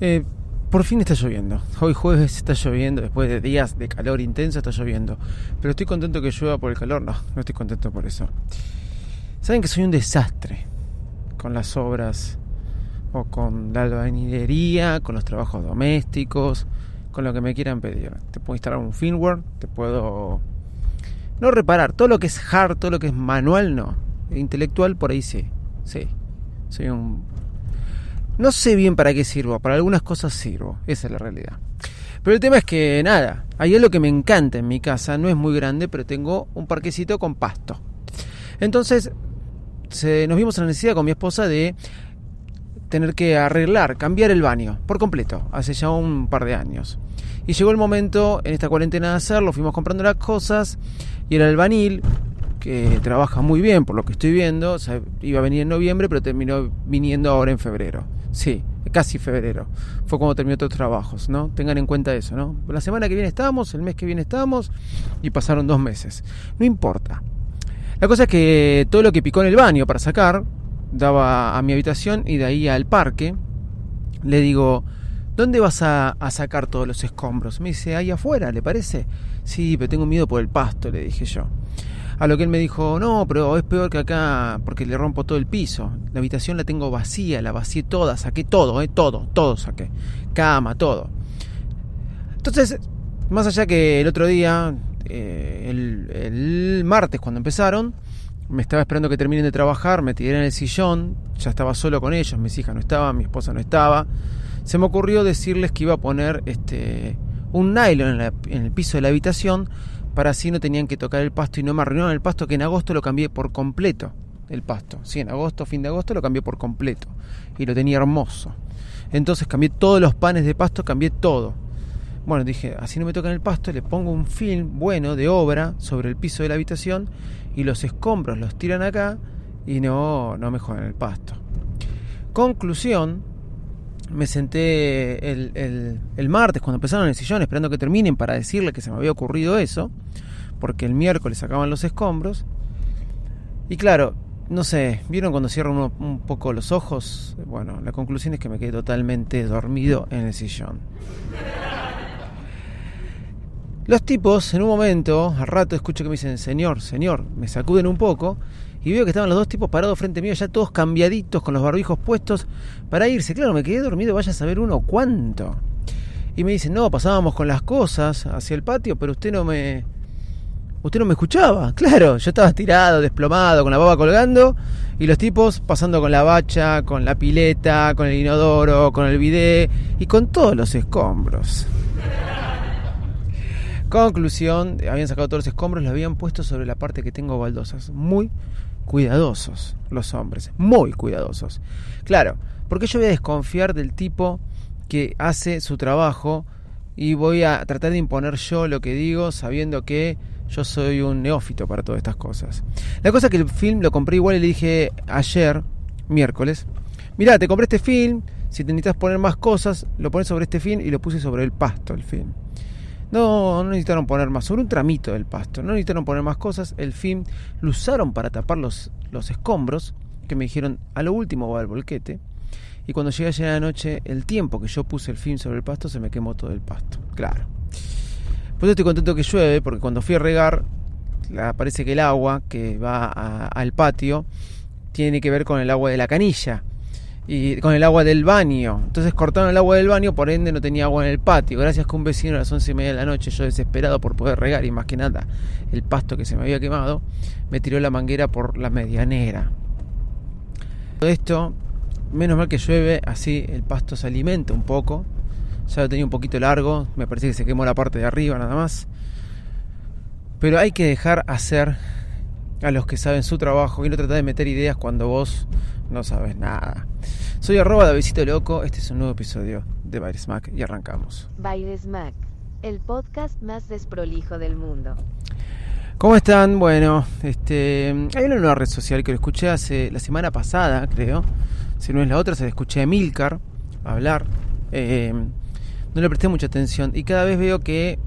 Eh, por fin está lloviendo. Hoy jueves está lloviendo, después de días de calor intenso está lloviendo. Pero estoy contento que llueva por el calor. No, no estoy contento por eso. Saben que soy un desastre con las obras o con la albañilería, con los trabajos domésticos, con lo que me quieran pedir. Te puedo instalar un firmware, te puedo no reparar todo lo que es hard, todo lo que es manual, no. Intelectual por ahí sí. Sí. Soy un no sé bien para qué sirvo, para algunas cosas sirvo, esa es la realidad. Pero el tema es que nada, ahí es lo que me encanta en mi casa, no es muy grande, pero tengo un parquecito con pasto. Entonces, se, nos vimos en la necesidad con mi esposa de tener que arreglar, cambiar el baño por completo, hace ya un par de años. Y llegó el momento en esta cuarentena de hacerlo, fuimos comprando las cosas y el albanil, que trabaja muy bien por lo que estoy viendo, iba a venir en noviembre, pero terminó viniendo ahora en febrero. Sí, casi febrero. Fue cuando terminó todos los trabajos, ¿no? Tengan en cuenta eso, ¿no? La semana que viene estamos, el mes que viene estamos y pasaron dos meses. No importa. La cosa es que todo lo que picó en el baño para sacar, daba a mi habitación y de ahí al parque. Le digo, ¿dónde vas a, a sacar todos los escombros? Me dice, ahí afuera, ¿le parece? Sí, pero tengo miedo por el pasto, le dije yo. A lo que él me dijo, no, pero es peor que acá porque le rompo todo el piso. La habitación la tengo vacía, la vacié toda, saqué todo, eh, todo, todo saqué. Cama, todo. Entonces, más allá que el otro día, eh, el, martes cuando empezaron, me estaba esperando que terminen de trabajar, me tiré en el sillón, ya estaba solo con ellos, mis hijas no estaban, mi esposa no estaba. Se me ocurrió decirles que iba a poner este un nylon en, en el piso de la habitación para así no tenían que tocar el pasto y no me arruinaron el pasto que en agosto lo cambié por completo el pasto. Sí, en agosto, fin de agosto lo cambié por completo y lo tenía hermoso. Entonces cambié todos los panes de pasto, cambié todo. Bueno, dije, así no me tocan el pasto, le pongo un film bueno de obra sobre el piso de la habitación y los escombros los tiran acá y no, no me jodan el pasto. Conclusión, me senté el, martes cuando empezaron el sillón esperando que terminen para decirle que se me había ocurrido eso, porque el miércoles sacaban los escombros. Y claro, no sé, ¿vieron cuando cierran uno, un poco los ojos? Bueno, la conclusión es que me quedé totalmente dormido en el sillón. Los tipos, en un momento, al rato escucho que me dicen, señor, señor, me sacuden un poco y veo que estaban los dos tipos parados frente mío, ya todos cambiaditos, con los barbijos puestos, para irse. Claro, me quedé dormido, vaya a saber uno cuánto. Y me dicen, no, pasábamos con las cosas hacia el patio, pero usted no me... Usted no me escuchaba, claro, yo estaba estirado, desplomado, con la baba colgando, y los tipos pasando con la bacha, con la pileta, con el inodoro, con el bidet y con todos los escombros. Conclusión, habían sacado todos los escombros, los habían puesto sobre la parte que tengo baldosas. Muy cuidadosos los hombres, muy cuidadosos. Claro, porque yo voy a desconfiar del tipo que hace su trabajo y voy a tratar de imponer yo lo que digo sabiendo que yo soy un neófito para todas estas cosas. La cosa es que el film lo compré igual y le dije ayer, miércoles, mirá, te compré este film, si te necesitas poner más cosas, lo pones sobre este film y lo puse sobre el pasto el film. No, no necesitaron poner más, sobre un tramito del pasto, no necesitaron poner más cosas, el film lo usaron para tapar los, los escombros, que me dijeron a lo último va el volquete, y cuando llegué ayer la noche, el tiempo que yo puse el film sobre el pasto se me quemó todo el pasto, claro. Pues estoy contento que llueve, porque cuando fui a regar, parece que el agua que va al patio tiene que ver con el agua de la canilla y con el agua del baño. Entonces cortaron el agua del baño, por ende no tenía agua en el patio. Gracias que un vecino a las once y media de la noche, yo desesperado por poder regar y más que nada el pasto que se me había quemado, me tiró la manguera por la medianera. Todo esto, menos mal que llueve, así el pasto se alimenta un poco. Ya lo tenía un poquito largo, me parece que se quemó la parte de arriba nada más. Pero hay que dejar hacer a los que saben su trabajo y no tratar de meter ideas cuando vos no sabes nada. Soy arroba Davidito Loco, este es un nuevo episodio de Baires Mac y arrancamos. Baires Mac, el podcast más desprolijo del mundo. ¿Cómo están? Bueno, este, hay una nueva red social que lo escuché hace la semana pasada, creo. Si no es la otra, se la escuché a Milcar hablar. Eh, no le presté mucha atención y cada vez veo que...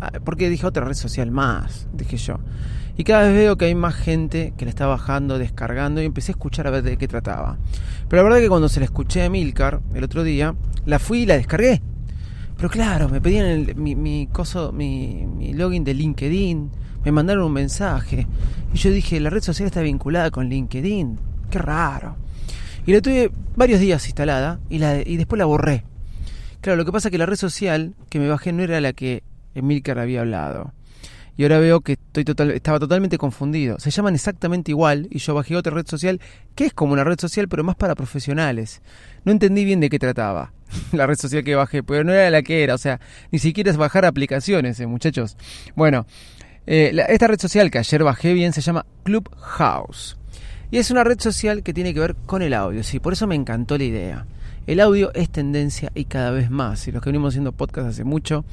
Ah, porque dije otra red social más, dije yo. Y cada vez veo que hay más gente que la está bajando, descargando y empecé a escuchar a ver de qué trataba. Pero la verdad que cuando se la escuché a Milcar el otro día, la fui y la descargué. Pero claro, me pedían mi, mi, mi, mi login de LinkedIn me mandaron un mensaje. Y yo dije, la red social está vinculada con LinkedIn. Qué raro. Y la tuve varios días instalada y, la, y después la borré. Claro, lo que pasa es que la red social que me bajé no era la que Emilcar había hablado. Y ahora veo que estoy total, estaba totalmente confundido. Se llaman exactamente igual y yo bajé otra red social que es como una red social pero más para profesionales. No entendí bien de qué trataba la red social que bajé, pero no era la que era. O sea, ni siquiera es bajar aplicaciones, eh, muchachos. Bueno, eh, esta red social que ayer bajé bien se llama Clubhouse. Y es una red social que tiene que ver con el audio. Sí, por eso me encantó la idea. El audio es tendencia y cada vez más. Y los que venimos haciendo podcast hace mucho,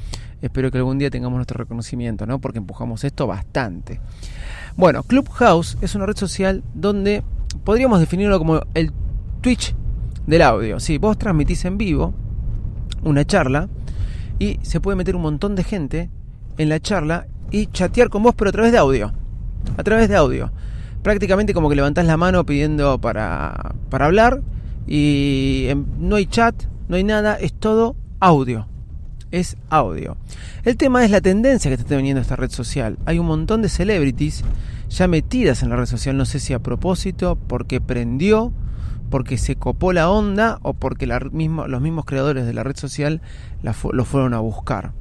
espero que algún día tengamos nuestro reconocimiento, ¿no? Porque empujamos esto bastante. Bueno, Clubhouse es una red social donde podríamos definirlo como el Twitch del audio. Sí, vos transmitís en vivo una charla y se puede meter un montón de gente en la charla y chatear con vos, pero a través de audio. A través de audio. Prácticamente como que levantás la mano pidiendo para, para hablar y no hay chat, no hay nada, es todo audio. Es audio. El tema es la tendencia que está teniendo esta red social. Hay un montón de celebrities ya metidas en la red social, no sé si a propósito, porque prendió, porque se copó la onda o porque los mismos creadores de la red social lo fueron a buscar.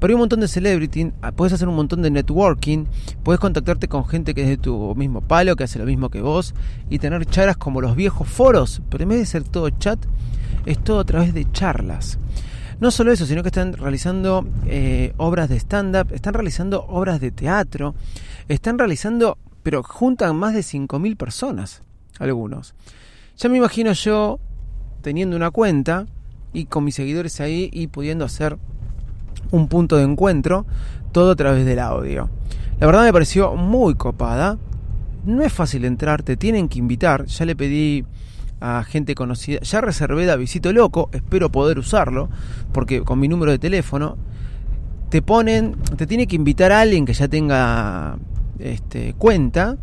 Pero hay un montón de celebrity, ah, puedes hacer un montón de networking, puedes contactarte con gente que es de tu mismo palo, que hace lo mismo que vos, y tener charlas como los viejos foros, pero en vez de ser todo chat, es todo a través de charlas. No solo eso, sino que están realizando eh, obras de stand-up, están realizando obras de teatro, están realizando, pero juntan más de 5.000 personas, algunos. Ya me imagino yo teniendo una cuenta y con mis seguidores ahí y pudiendo hacer un punto de encuentro, todo a través del audio. La verdad me pareció muy copada. No es fácil entrar, te tienen que invitar. Ya le pedí a gente conocida, ya reservé a Visito Loco, espero poder usarlo, porque con mi número de teléfono te ponen, te tiene que invitar a alguien que ya tenga este, cuenta,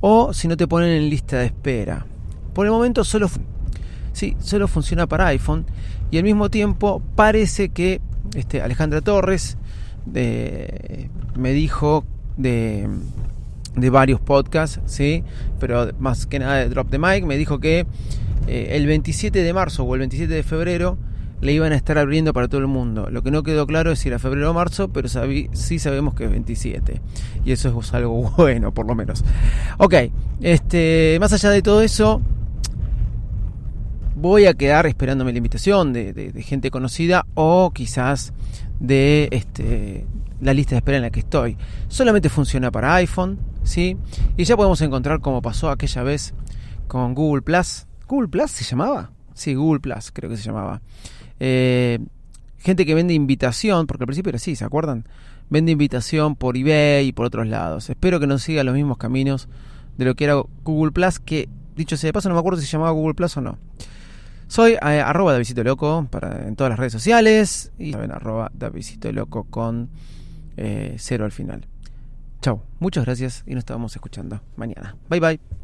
o si no te ponen en lista de espera. Por el momento solo, sí, solo funciona para iPhone y al mismo tiempo parece que este, Alejandra Torres me dijo de, varios podcasts, ¿sí? pero más que nada de Drop the Mic, me dijo que eh, el 27 de marzo o el 27 de febrero le iban a estar abriendo para todo el mundo. Lo que no quedó claro es si era febrero o marzo, pero sí sabemos que es 27. Y eso es algo bueno, por lo menos. Ok, este, más allá de todo eso, voy a quedar esperándome la invitación de, gente conocida o quizás de este, la lista de espera en la que estoy. Solamente funciona para iPhone, ¿sí? Y ya podemos encontrar como pasó aquella vez con Google Plus. ¿Google Plus se llamaba? Sí, Google Plus creo que se llamaba. Eh, gente que vende invitación, porque al principio era así, ¿se acuerdan? Vende invitación por eBay y por otros lados. Espero que no siga los mismos caminos de lo que era Google Plus, que dicho sea de paso no me acuerdo si se llamaba Google Plus o no. Soy eh, arroba Davisito Loco para, en todas las redes sociales y saben arroba Davisito Loco con eh, cero al final. Chau, muchas gracias y nos estamos escuchando mañana. Bye bye.